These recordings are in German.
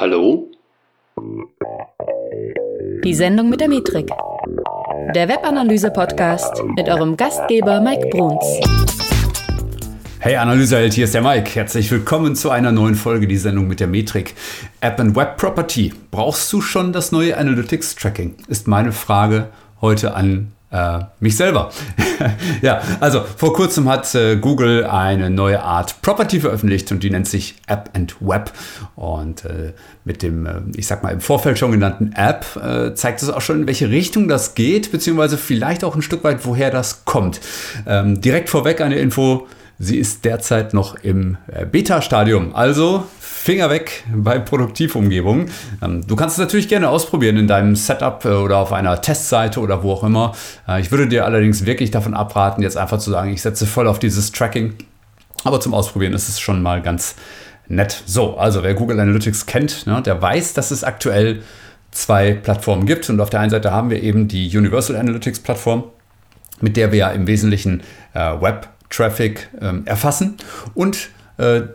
Hallo? Die Sendung mit der Metrik. Der Webanalyse-Podcast mit eurem Gastgeber Mike Bruns. Hey Analyseheld, hier ist der Mike. Herzlich willkommen zu einer neuen Folge, die Sendung mit der Metrik. App and Web Property. Brauchst du schon das neue Analytics Tracking? Ist meine Frage heute an äh, mich selber. ja, also vor kurzem hat äh, Google eine neue Art Property veröffentlicht und die nennt sich App and Web. Und äh, mit dem, äh, ich sag mal, im Vorfeld schon genannten App äh, zeigt es auch schon, in welche Richtung das geht, beziehungsweise vielleicht auch ein Stück weit, woher das kommt. Ähm, direkt vorweg eine Info. Sie ist derzeit noch im äh, Beta-Stadium. Also Finger weg bei Produktivumgebungen. Ähm, du kannst es natürlich gerne ausprobieren in deinem Setup äh, oder auf einer Testseite oder wo auch immer. Äh, ich würde dir allerdings wirklich davon abraten, jetzt einfach zu sagen, ich setze voll auf dieses Tracking. Aber zum Ausprobieren ist es schon mal ganz nett. So, also wer Google Analytics kennt, ne, der weiß, dass es aktuell zwei Plattformen gibt. Und auf der einen Seite haben wir eben die Universal Analytics Plattform, mit der wir ja im Wesentlichen äh, Web-Traffic ähm, erfassen. Und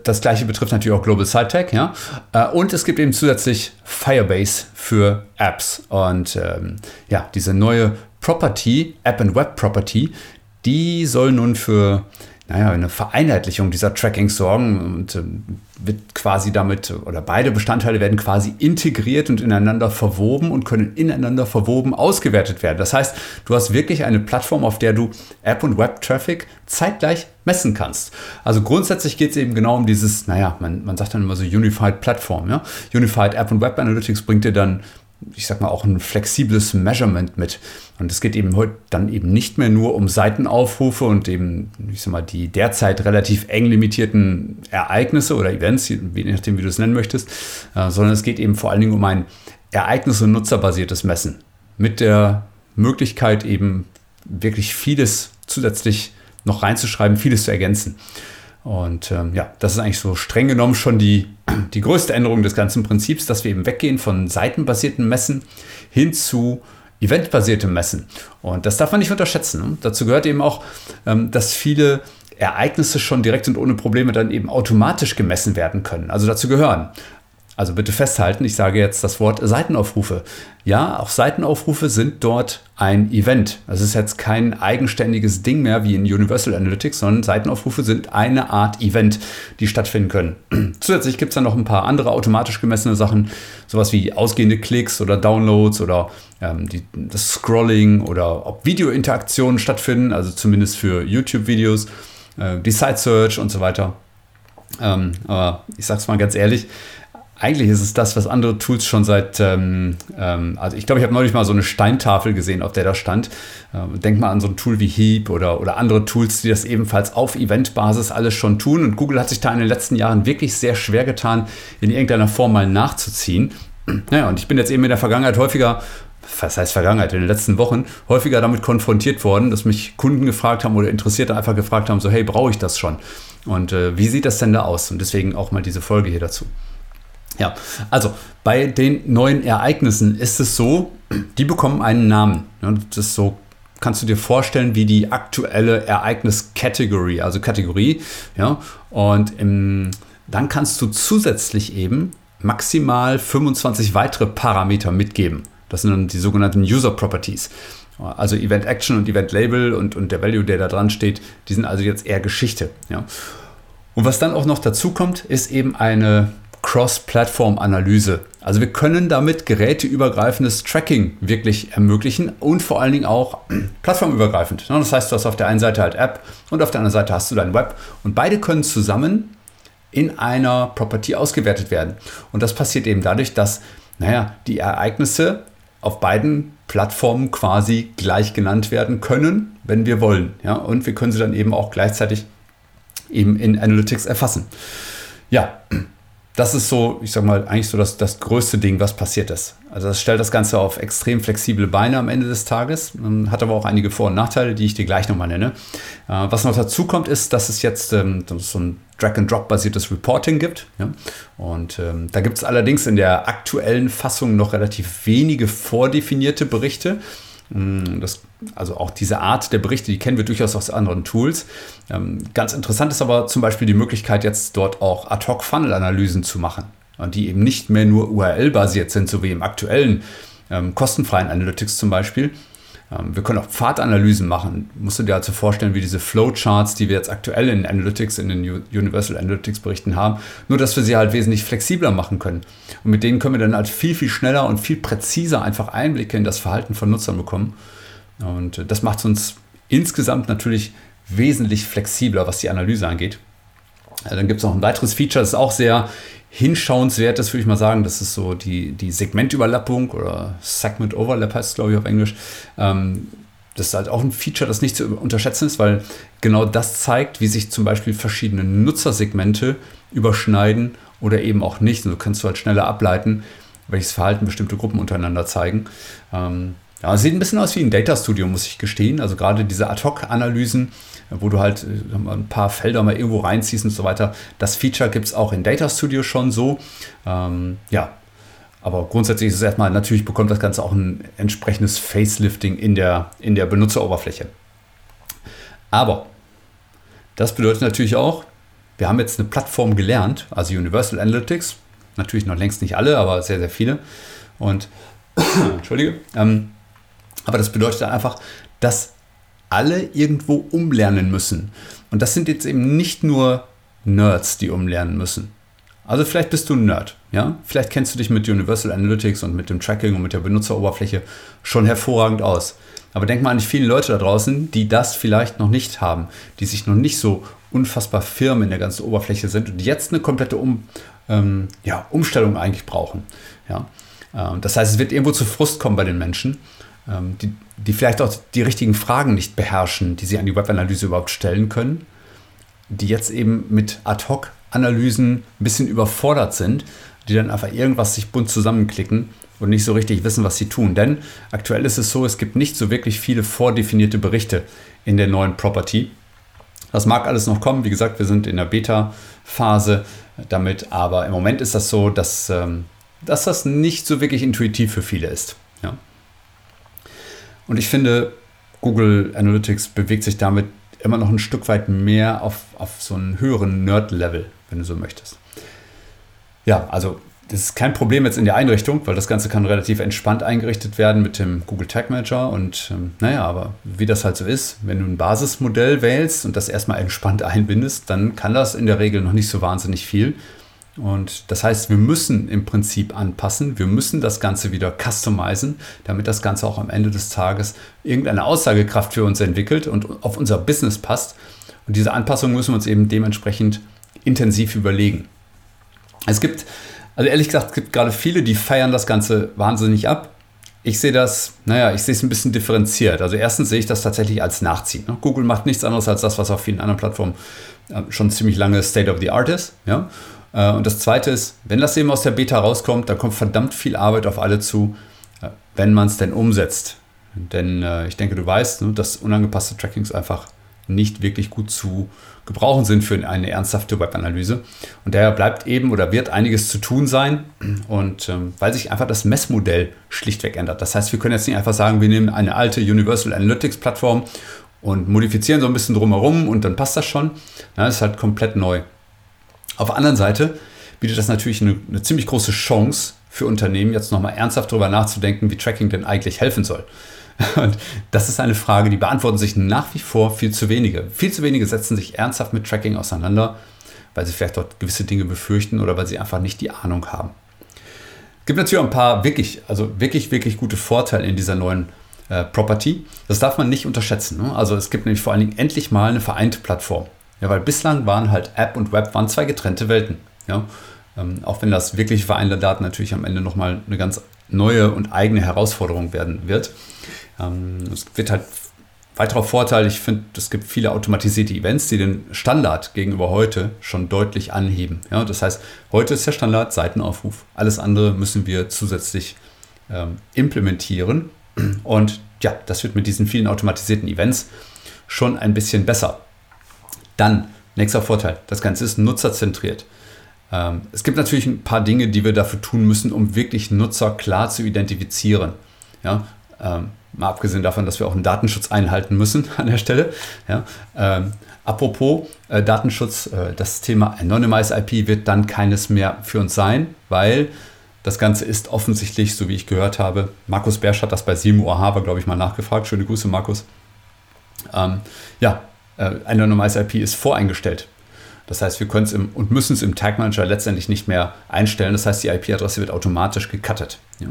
das gleiche betrifft natürlich auch Global SideTech, ja. Äh, und es gibt eben zusätzlich Firebase für Apps. Und ähm, ja, diese neue Property, App and Web Property, die soll nun für naja, eine Vereinheitlichung dieser Trackings sorgen und äh, wird quasi damit, oder beide Bestandteile werden quasi integriert und ineinander verwoben und können ineinander verwoben ausgewertet werden. Das heißt, du hast wirklich eine Plattform, auf der du App- und Web-Traffic zeitgleich messen kannst. Also grundsätzlich geht es eben genau um dieses, naja, man, man sagt dann immer so Unified Platform. Ja? Unified App und Web Analytics bringt dir dann ich sag mal, auch ein flexibles Measurement mit. Und es geht eben heute dann eben nicht mehr nur um Seitenaufrufe und eben, ich sag mal, die derzeit relativ eng limitierten Ereignisse oder Events, je nachdem, wie du es nennen möchtest, äh, sondern es geht eben vor allen Dingen um ein ereignis- und nutzerbasiertes Messen. Mit der Möglichkeit eben wirklich vieles zusätzlich noch reinzuschreiben, vieles zu ergänzen. Und ähm, ja, das ist eigentlich so streng genommen schon die, die größte Änderung des ganzen Prinzips, dass wir eben weggehen von seitenbasierten Messen hin zu eventbasiertem Messen. Und das darf man nicht unterschätzen. Ne? Dazu gehört eben auch, ähm, dass viele Ereignisse schon direkt und ohne Probleme dann eben automatisch gemessen werden können. Also dazu gehören also bitte festhalten, ich sage jetzt das Wort Seitenaufrufe. Ja, auch Seitenaufrufe sind dort ein Event. Das ist jetzt kein eigenständiges Ding mehr wie in Universal Analytics, sondern Seitenaufrufe sind eine Art Event, die stattfinden können. Zusätzlich gibt es dann noch ein paar andere automatisch gemessene Sachen, sowas wie ausgehende Klicks oder Downloads oder ähm, die, das Scrolling oder ob Videointeraktionen stattfinden, also zumindest für YouTube-Videos, äh, die Site Search und so weiter. Ähm, aber ich sag's mal ganz ehrlich, eigentlich ist es das, was andere Tools schon seit, ähm, ähm, also ich glaube, ich habe neulich mal so eine Steintafel gesehen, auf der da stand. Ähm, denk mal an so ein Tool wie Heap oder, oder andere Tools, die das ebenfalls auf Eventbasis alles schon tun. Und Google hat sich da in den letzten Jahren wirklich sehr schwer getan, in irgendeiner Form mal nachzuziehen. Naja, und ich bin jetzt eben in der Vergangenheit häufiger was heißt Vergangenheit, in den letzten Wochen häufiger damit konfrontiert worden, dass mich Kunden gefragt haben oder Interessierte einfach gefragt haben, so hey, brauche ich das schon? Und äh, wie sieht das denn da aus? Und deswegen auch mal diese Folge hier dazu. Ja, also bei den neuen Ereignissen ist es so, die bekommen einen Namen. Das ist so, kannst du dir vorstellen, wie die aktuelle Ereignis-Category, also Kategorie. Ja, und im, dann kannst du zusätzlich eben maximal 25 weitere Parameter mitgeben. Das sind dann die sogenannten User Properties. Also Event Action und Event Label und, und der Value, der da dran steht, die sind also jetzt eher Geschichte. Ja. Und was dann auch noch dazu kommt, ist eben eine Cross-Plattform-Analyse. Also wir können damit geräteübergreifendes Tracking wirklich ermöglichen und vor allen Dingen auch plattformübergreifend. Das heißt, du hast auf der einen Seite halt App und auf der anderen Seite hast du dein Web und beide können zusammen in einer Property ausgewertet werden. Und das passiert eben dadurch, dass naja, die Ereignisse auf beiden Plattformen quasi gleich genannt werden können, wenn wir wollen. Ja? Und wir können sie dann eben auch gleichzeitig eben in Analytics erfassen. Ja, das ist so, ich sag mal, eigentlich so das, das größte Ding, was passiert ist. Also das stellt das Ganze auf extrem flexible Beine am Ende des Tages, ähm, hat aber auch einige Vor- und Nachteile, die ich dir gleich nochmal nenne. Äh, was noch dazu kommt, ist, dass es jetzt ähm, so ein Drag-and-Drop-basiertes Reporting gibt. Ja? Und ähm, da gibt es allerdings in der aktuellen Fassung noch relativ wenige vordefinierte Berichte. Mm, das, also auch diese Art der Berichte, die kennen wir durchaus aus anderen Tools. Ähm, ganz interessant ist aber zum Beispiel die Möglichkeit, jetzt dort auch Ad-Hoc-Funnel-Analysen zu machen. die eben nicht mehr nur URL-basiert sind, so wie im aktuellen ähm, kostenfreien Analytics zum Beispiel. Ähm, wir können auch Pfadanalysen machen. Musst du dir also vorstellen, wie diese Flowcharts, die wir jetzt aktuell in Analytics, in den Universal Analytics Berichten haben, nur dass wir sie halt wesentlich flexibler machen können. Und mit denen können wir dann halt viel, viel schneller und viel präziser einfach Einblicke in das Verhalten von Nutzern bekommen. Und äh, das macht uns insgesamt natürlich wesentlich flexibler, was die Analyse angeht. Dann gibt es noch ein weiteres Feature, das ist auch sehr hinschauenswert ist, würde ich mal sagen. Das ist so die, die Segmentüberlappung oder Segment Overlap heißt es, glaube ich, auf Englisch. Ähm, das ist halt auch ein Feature, das nicht zu unterschätzen ist, weil genau das zeigt, wie sich zum Beispiel verschiedene Nutzersegmente überschneiden oder eben auch nicht. Und so kannst du halt schneller ableiten, welches Verhalten bestimmte Gruppen untereinander zeigen. Ähm, ja, sieht ein bisschen aus wie ein Data Studio, muss ich gestehen. Also gerade diese Ad-Hoc-Analysen wo du halt äh, ein paar Felder mal irgendwo reinziehst und so weiter. Das Feature gibt es auch in Data Studio schon so. Ähm, ja, aber grundsätzlich ist es erstmal, natürlich bekommt das Ganze auch ein entsprechendes Facelifting in der, in der Benutzeroberfläche. Aber das bedeutet natürlich auch, wir haben jetzt eine Plattform gelernt, also Universal Analytics, natürlich noch längst nicht alle, aber sehr, sehr viele. Und, Entschuldige, ähm, aber das bedeutet einfach, dass alle irgendwo umlernen müssen. Und das sind jetzt eben nicht nur Nerds, die umlernen müssen. Also vielleicht bist du ein Nerd, ja? Vielleicht kennst du dich mit Universal Analytics und mit dem Tracking und mit der Benutzeroberfläche schon hervorragend aus. Aber denk mal an die vielen Leute da draußen, die das vielleicht noch nicht haben, die sich noch nicht so unfassbar firm in der ganzen Oberfläche sind und jetzt eine komplette um, ähm, ja, Umstellung eigentlich brauchen. Ja? Ähm, das heißt, es wird irgendwo zu Frust kommen bei den Menschen. Ähm, die, die vielleicht auch die richtigen Fragen nicht beherrschen, die sie an die Webanalyse überhaupt stellen können, die jetzt eben mit Ad-Hoc-Analysen ein bisschen überfordert sind, die dann einfach irgendwas sich bunt zusammenklicken und nicht so richtig wissen, was sie tun. Denn aktuell ist es so, es gibt nicht so wirklich viele vordefinierte Berichte in der neuen Property. Das mag alles noch kommen. Wie gesagt, wir sind in der Beta-Phase damit, aber im Moment ist das so, dass, ähm, dass das nicht so wirklich intuitiv für viele ist. Und ich finde, Google Analytics bewegt sich damit immer noch ein Stück weit mehr auf, auf so einen höheren Nerd-Level, wenn du so möchtest. Ja, also das ist kein Problem jetzt in der Einrichtung, weil das Ganze kann relativ entspannt eingerichtet werden mit dem Google Tag Manager. Und ähm, naja, aber wie das halt so ist, wenn du ein Basismodell wählst und das erstmal entspannt einbindest, dann kann das in der Regel noch nicht so wahnsinnig viel. Und das heißt, wir müssen im Prinzip anpassen, wir müssen das Ganze wieder customizen, damit das Ganze auch am Ende des Tages irgendeine Aussagekraft für uns entwickelt und auf unser Business passt. Und diese Anpassung müssen wir uns eben dementsprechend intensiv überlegen. Es gibt, also ehrlich gesagt, es gibt gerade viele, die feiern das Ganze wahnsinnig ab. Ich sehe das, naja, ich sehe es ein bisschen differenziert. Also erstens sehe ich das tatsächlich als Nachziehen. Ne? Google macht nichts anderes als das, was auf vielen anderen Plattformen äh, schon ziemlich lange State of the Art ist. Ja? Äh, und das Zweite ist, wenn das eben aus der Beta rauskommt, dann kommt verdammt viel Arbeit auf alle zu, äh, wenn man es denn umsetzt. Denn äh, ich denke, du weißt, ne, dass unangepasste Trackings einfach nicht wirklich gut zu gebrauchen sind für eine ernsthafte Webanalyse. Und daher bleibt eben oder wird einiges zu tun sein. Und ähm, weil sich einfach das Messmodell schlichtweg ändert. Das heißt, wir können jetzt nicht einfach sagen, wir nehmen eine alte Universal Analytics Plattform und modifizieren so ein bisschen drumherum und dann passt das schon. Ja, das ist halt komplett neu. Auf der anderen Seite bietet das natürlich eine, eine ziemlich große Chance für Unternehmen, jetzt nochmal ernsthaft darüber nachzudenken, wie Tracking denn eigentlich helfen soll. Und das ist eine Frage, die beantworten sich nach wie vor viel zu wenige. Viel zu wenige setzen sich ernsthaft mit Tracking auseinander, weil sie vielleicht dort gewisse Dinge befürchten oder weil sie einfach nicht die Ahnung haben. Es gibt natürlich auch ein paar wirklich, also wirklich, wirklich gute Vorteile in dieser neuen äh, Property. Das darf man nicht unterschätzen. Ne? Also es gibt nämlich vor allen Dingen endlich mal eine vereinte Plattform. Ja, weil bislang waren halt App und Web waren zwei getrennte Welten. Ja? Ähm, auch wenn das wirklich vereinte Daten natürlich am Ende nochmal eine ganz neue und eigene Herausforderung werden wird. Ähm, es wird halt weiterer Vorteil, ich finde, es gibt viele automatisierte Events, die den Standard gegenüber heute schon deutlich anheben. Ja, das heißt, heute ist der Standard Seitenaufruf. Alles andere müssen wir zusätzlich ähm, implementieren. Und ja, das wird mit diesen vielen automatisierten Events schon ein bisschen besser. Dann, nächster Vorteil, das Ganze ist nutzerzentriert. Ähm, es gibt natürlich ein paar Dinge, die wir dafür tun müssen, um wirklich Nutzer klar zu identifizieren. Ja, Ähm, mal abgesehen davon, dass wir auch einen Datenschutz einhalten müssen an der Stelle. Ja, ähm, apropos äh, Datenschutz, äh, das Thema Anonymized IP wird dann keines mehr für uns sein, weil das Ganze ist offensichtlich, so wie ich gehört habe, Markus Bersch hat das bei Simo Ahava, glaube ich, mal nachgefragt. Schöne Grüße, Markus. Ähm, ja, äh, Anonymized IP ist voreingestellt. Das heißt, wir können es und müssen es im Tag Manager letztendlich nicht mehr einstellen. Das heißt, die IP-Adresse wird automatisch gecuttet. Ja.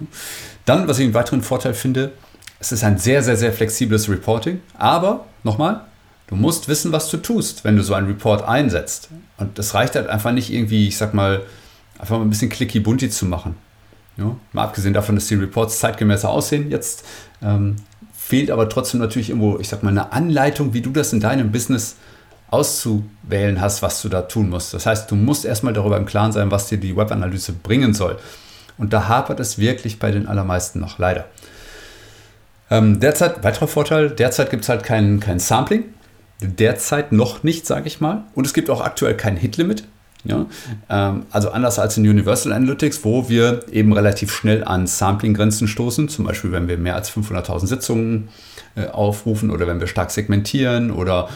Dann, was ich einen weiteren Vorteil finde, es ist ein sehr, sehr, sehr flexibles Reporting. Aber, nochmal, du musst wissen, was du tust, wenn du so einen Report einsetzt. Und das reicht halt einfach nicht irgendwie, ich sag mal, einfach mal ein bisschen clicky bunti zu machen. Ja, mal abgesehen davon, dass die Reports zeitgemäßer aussehen, jetzt ähm, fehlt aber trotzdem natürlich irgendwo, ich sag mal, eine Anleitung, wie du das in deinem Business auszuwählen hast, was du da tun musst. Das heißt, du musst erstmal darüber im Klaren sein, was dir die Webanalyse bringen soll. Und da hapert es wirklich bei den allermeisten noch, leider. Ähm, derzeit, weiterer Vorteil, derzeit gibt es halt kein, kein Sampling. Derzeit noch nicht, sage ich mal. Und es gibt auch aktuell kein Hit-Limit. Ja? Ähm, also anders als in Universal Analytics, wo wir eben relativ schnell an Sampling-Grenzen stoßen, zum Beispiel wenn wir mehr als 500.000 Sitzungen äh, aufrufen oder wenn wir stark segmentieren oder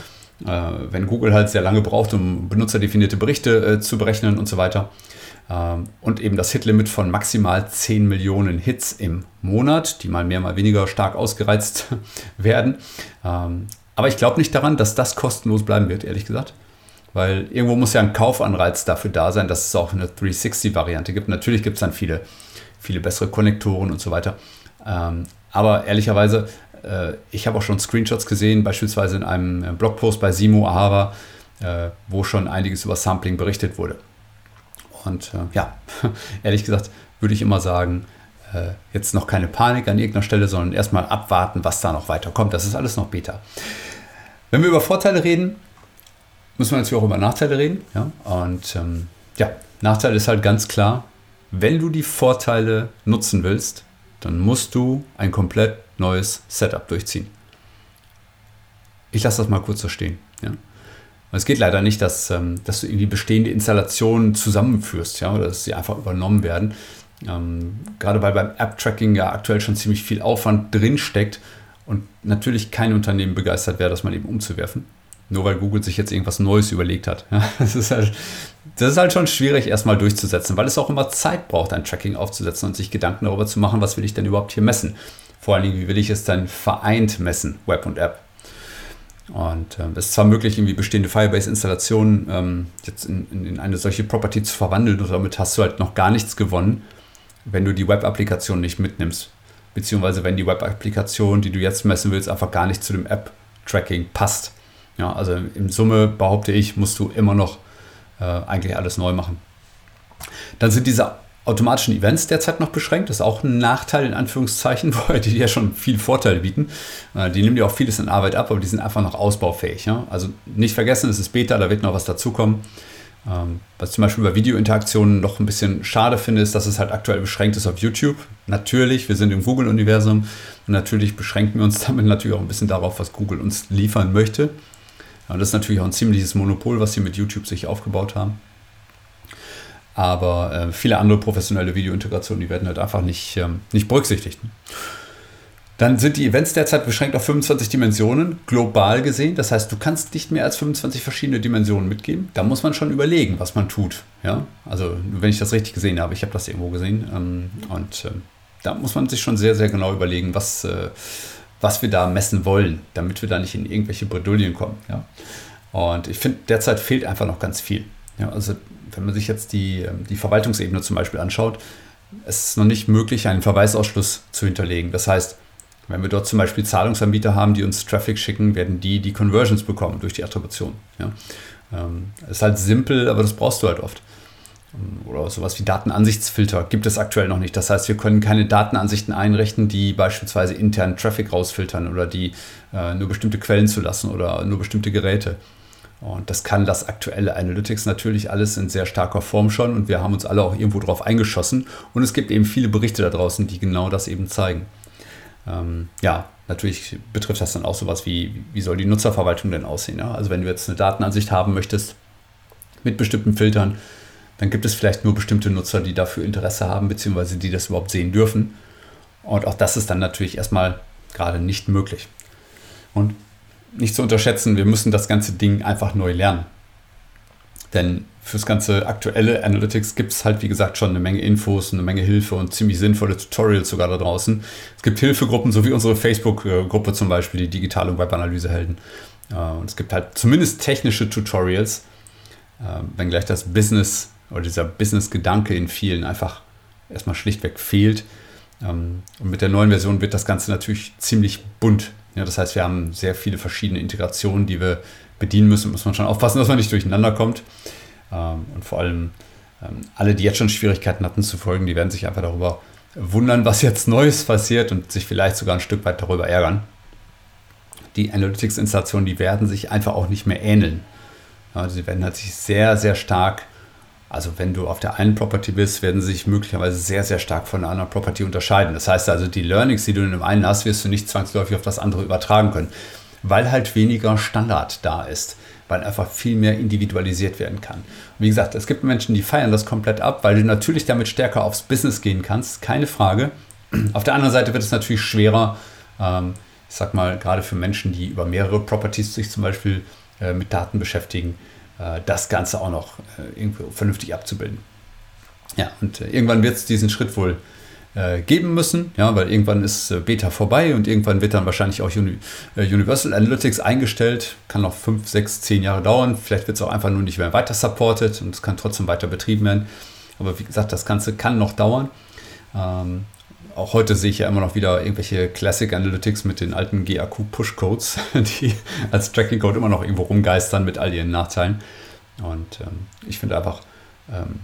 äh, wenn Google halt sehr lange braucht, um benutzerdefinierte Berichte äh, zu berechnen und so weiter. Ähm, und eben das Hitlimit von maximal 10 Millionen Hits im Monat, die mal mehr, mal weniger stark ausgereizt werden. Ähm, aber ich glaube nicht daran, dass das kostenlos bleiben wird, ehrlich gesagt. Weil irgendwo muss ja ein Kaufanreiz dafür da sein, dass es auch eine 360-Variante gibt. Natürlich gibt es dann viele, viele bessere Konnektoren und so weiter. Ähm, aber ehrlicherweise, äh, ich habe auch schon Screenshots gesehen, beispielsweise in einem äh, Blogpost bei Simo Ahava, äh, wo schon einiges über Sampling berichtet wurde. Und äh, ja, ehrlich gesagt würde ich immer sagen, äh, jetzt noch keine Panik an irgendeiner Stelle, sondern erstmal abwarten, was da noch weiterkommt. Das ist alles noch Beta. Wenn wir über Vorteile reden, müssen wir natürlich auch über Nachteile reden. Ja? Und ähm, ja, Nachteil ist halt ganz klar, wenn du die Vorteile nutzen willst, dann musst du ein komplett neues Setup durchziehen. Ich lasse das mal kurz so stehen. Ja? Es geht leider nicht, dass, ähm, dass du irgendwie bestehende Installationen zusammenführst, ja, oder dass sie einfach übernommen werden. Ähm, gerade weil beim App-Tracking ja aktuell schon ziemlich viel Aufwand drinsteckt und natürlich kein Unternehmen begeistert wäre, das mal eben umzuwerfen. Nur weil Google sich jetzt irgendwas Neues überlegt hat. Das, ist halt, das ist halt schon schwierig, erstmal durchzusetzen, weil es auch immer Zeit braucht, ein Tracking aufzusetzen und sich Gedanken darüber zu machen, was will ich denn überhaupt hier messen. Vor allen Dingen, wie will ich es dann vereint messen, Web und App. Und ähm, es ist zwar möglich, irgendwie bestehende Firebase-Installationen ähm, jetzt in, in, eine solche Property zu verwandeln und damit hast du halt noch gar nichts gewonnen, wenn du die Web-Applikation nicht mitnimmst. Beziehungsweise wenn die Web-Applikation, die du jetzt messen willst, einfach gar nicht zu dem App-Tracking passt. Ja, also in Summe behaupte ich, musst du immer noch äh, eigentlich alles neu machen. Dann sind diese automatischen Events derzeit noch beschränkt. Das ist auch ein Nachteil in Anführungszeichen, weil die ja schon viele Vorteile bieten. Äh, die nehmen dir auch vieles in Arbeit ab, aber die sind einfach noch ausbaufähig. Ja? Also nicht vergessen, es ist Beta, da wird noch was dazukommen. Ähm, was ich zum Beispiel bei Videointeraktionen noch ein bisschen schade finde, ist, dass es halt aktuell beschränkt ist auf YouTube. Natürlich, wir sind im Google-Universum und natürlich beschränken wir uns damit natürlich auch ein bisschen darauf, was Google uns liefern möchte. Und das ist natürlich auch ein ziemliches Monopol, was sie mit YouTube sich aufgebaut haben. Aber äh, viele andere professionelle Videointegrationen, die werden halt einfach nicht, ähm, nicht berücksichtigt. Dann sind die Events derzeit beschränkt auf 25 Dimensionen, global gesehen. Das heißt, du kannst nicht mehr als 25 verschiedene Dimensionen mitgeben. Da muss man schon überlegen, was man tut. Ja? Also, wenn ich das richtig gesehen habe, ich habe das irgendwo gesehen. Ähm, und äh, da muss man sich schon sehr, sehr genau überlegen, was, äh, was wir da messen wollen, damit wir da nicht in irgendwelche Bredouillen kommen. Ja? Und ich finde, derzeit fehlt einfach noch ganz viel. Ja, also wenn man sich jetzt die, ähm, die Verwaltungsebene zum Beispiel anschaut, es ist noch nicht möglich, einen Verweisausschluss zu hinterlegen. Das heißt, wenn wir dort zum Beispiel Zahlungsanbieter haben, die uns Traffic schicken, werden die die Conversions bekommen durch die Attribution. Ja? Ähm, ist halt simpel, aber das brauchst du halt oft. Oder sowas wie Datenansichtsfilter gibt es aktuell noch nicht. Das heißt, wir können keine Datenansichten einrichten, die beispielsweise internen Traffic rausfiltern oder die äh, nur bestimmte Quellen zulassen oder nur bestimmte Geräte. Und das kann das aktuelle Analytics natürlich alles in sehr starker Form schon und wir haben uns alle auch irgendwo drauf eingeschossen und es gibt eben viele Berichte da draußen, die genau das eben zeigen. Ähm, ja, natürlich betrifft das dann auch sowas wie, wie soll die Nutzerverwaltung denn aussehen? Ja? Also wenn du jetzt eine Datenansicht haben möchtest mit bestimmten Filtern, dann gibt es vielleicht nur bestimmte Nutzer, die dafür Interesse haben, beziehungsweise die das überhaupt sehen dürfen. Und auch das ist dann natürlich erstmal gerade nicht möglich. Und nicht zu unterschätzen, wir müssen das ganze Ding einfach neu lernen. Denn fürs ganze aktuelle Analytics gibt es halt, wie gesagt, schon eine Menge Infos, eine Menge Hilfe und ziemlich sinnvolle Tutorials sogar da draußen. Es gibt Hilfegruppen, so wie unsere Facebook-Gruppe zum Beispiel, die digitale Webanalysehelden. Äh, und es gibt halt zumindest technische Tutorials, äh, wenngleich das Business oder dieser Business-Gedanke in vielen einfach erstmal schlichtweg fehlt. Ähm, und mit der neuen Version wird das Ganze natürlich ziemlich bunt. Ja, das heißt, wir haben sehr viele verschiedene Integrationen, die wir bedienen müssen. Muss man schon aufpassen, dass man nicht durcheinander kommt. Ähm, und vor allem ähm, alle, die jetzt schon Schwierigkeiten hatten zu folgen, die werden sich einfach darüber wundern, was jetzt Neues passiert und sich vielleicht sogar ein Stück weit darüber ärgern. Die Analytics-Installationen, die werden sich einfach auch nicht mehr ähneln. Sie werden halt sich sehr, sehr stark also wenn du auf der einen Property bist, werden sie sich möglicherweise sehr, sehr stark von der anderen Property unterscheiden. Das heißt also, die Learnings, die du in dem einen hast, wirst du nicht zwangsläufig auf das andere übertragen können, weil halt weniger Standard da ist, weil einfach viel mehr individualisiert werden kann. Und wie gesagt, es gibt Menschen, die feiern das komplett ab, weil du natürlich damit stärker aufs Business gehen kannst, keine Frage. Auf der anderen Seite wird es natürlich schwerer, ähm, ich sag mal, gerade für Menschen, die über mehrere Properties sich zum Beispiel äh, mit Daten beschäftigen, das Ganze auch noch äh, irgendwie vernünftig abzubilden. Ja, und äh, irgendwann wird es diesen Schritt wohl geben müssen, ja, weil irgendwann ist Beta vorbei und irgendwann wird dann wahrscheinlich auch Universal Analytics eingestellt. Kann noch fünf, sechs, zehn Jahre dauern. Vielleicht wird es auch einfach nur nicht mehr weiter supported und es kann trotzdem weiter betrieben werden. Aber wie gesagt, das Ganze kann noch dauern. Ähm, auch heute sehe ich ja immer noch wieder irgendwelche Classic Analytics mit den alten GAQ Push Codes, die als Tracking Code immer noch irgendwo rumgeistern mit all ihren Nachteilen. Und ähm, ich finde einfach, ähm,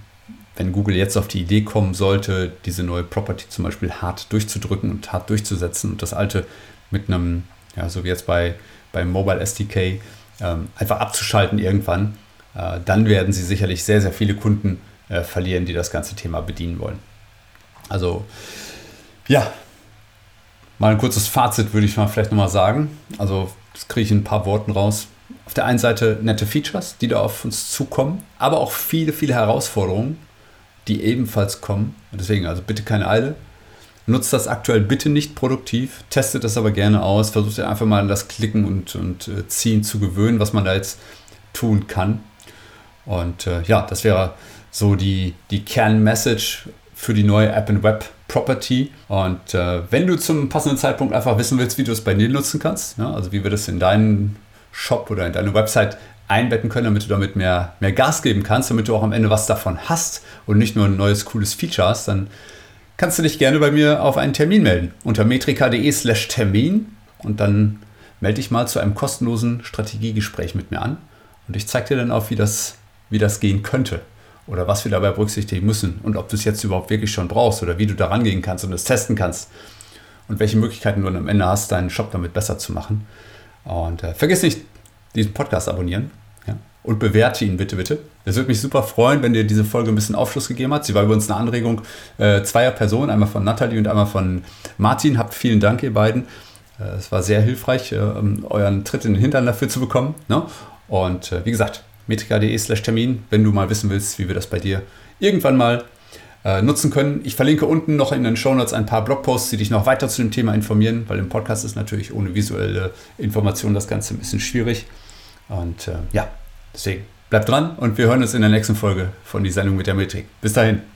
wenn Google jetzt auf die Idee kommen sollte, diese neue Property zum Beispiel hart durchzudrücken und hart durchzusetzen und das alte mit einem, ja, so wie jetzt bei, beim Mobile SDK, ähm, einfach abzuschalten irgendwann, äh, dann werden sie sicherlich sehr, sehr viele Kunden äh, verlieren, die das ganze Thema bedienen wollen. Also ja, mal ein kurzes Fazit würde ich mal vielleicht nochmal sagen. Also, das kriege ich in ein paar Worten raus. Auf der einen Seite nette Features, die da auf uns zukommen, aber auch viele, viele Herausforderungen, die ebenfalls kommen. Deswegen also bitte keine Eile. Nutzt das aktuell bitte nicht produktiv, testet das aber gerne aus, versucht einfach mal an das Klicken und, und äh, Ziehen zu gewöhnen, was man da jetzt tun kann. Und äh, ja, das wäre so die, die Kernmessage für die neue App Web Property. Und äh, wenn du zum passenden Zeitpunkt einfach wissen willst, wie du es bei dir nutzen kannst, ja, also wie wir das in deinen Shop oder in deine Website einbetten können, damit du damit mehr, mehr Gas geben kannst, damit du auch am Ende was davon hast und nicht nur ein neues cooles Feature hast, dann kannst du dich gerne bei mir auf einen Termin melden. Unter metrika.de slash Termin und dann melde dich mal zu einem kostenlosen Strategiegespräch mit mir an und ich zeige dir dann auch, wie das, wie das gehen könnte oder was wir dabei berücksichtigen müssen und ob du es jetzt überhaupt wirklich schon brauchst oder wie du da rangehen kannst und es testen kannst und welche Möglichkeiten du dann am Ende hast, deinen Shop damit besser zu machen. Und äh, vergiss nicht, diesen Podcast abonnieren ja, und bewerte ihn bitte, bitte. Es würde mich super freuen, wenn dir diese Folge ein bisschen Aufschluss gegeben hat. Sie war übrigens eine Anregung äh, zweier Personen, einmal von Nathalie und einmal von Martin. Habt vielen Dank, ihr beiden. Äh, es war sehr hilfreich, äh, euren Tritt in den Hintern dafür zu bekommen. Ne? Und äh, wie gesagt, metrika.de slash Termin, wenn du mal wissen willst, wie wir das bei dir irgendwann mal äh, nutzen können. Ich verlinke unten noch in den Show Notes ein paar Blogposts, die dich noch weiter zu dem Thema informieren, weil im Podcast ist natürlich ohne visuelle Information das Ganze ein bisschen schwierig. Und äh, ja, deswegen bleib dran und wir hören uns in der nächsten Folge von die Sendung mit der Metrik. Bis dahin.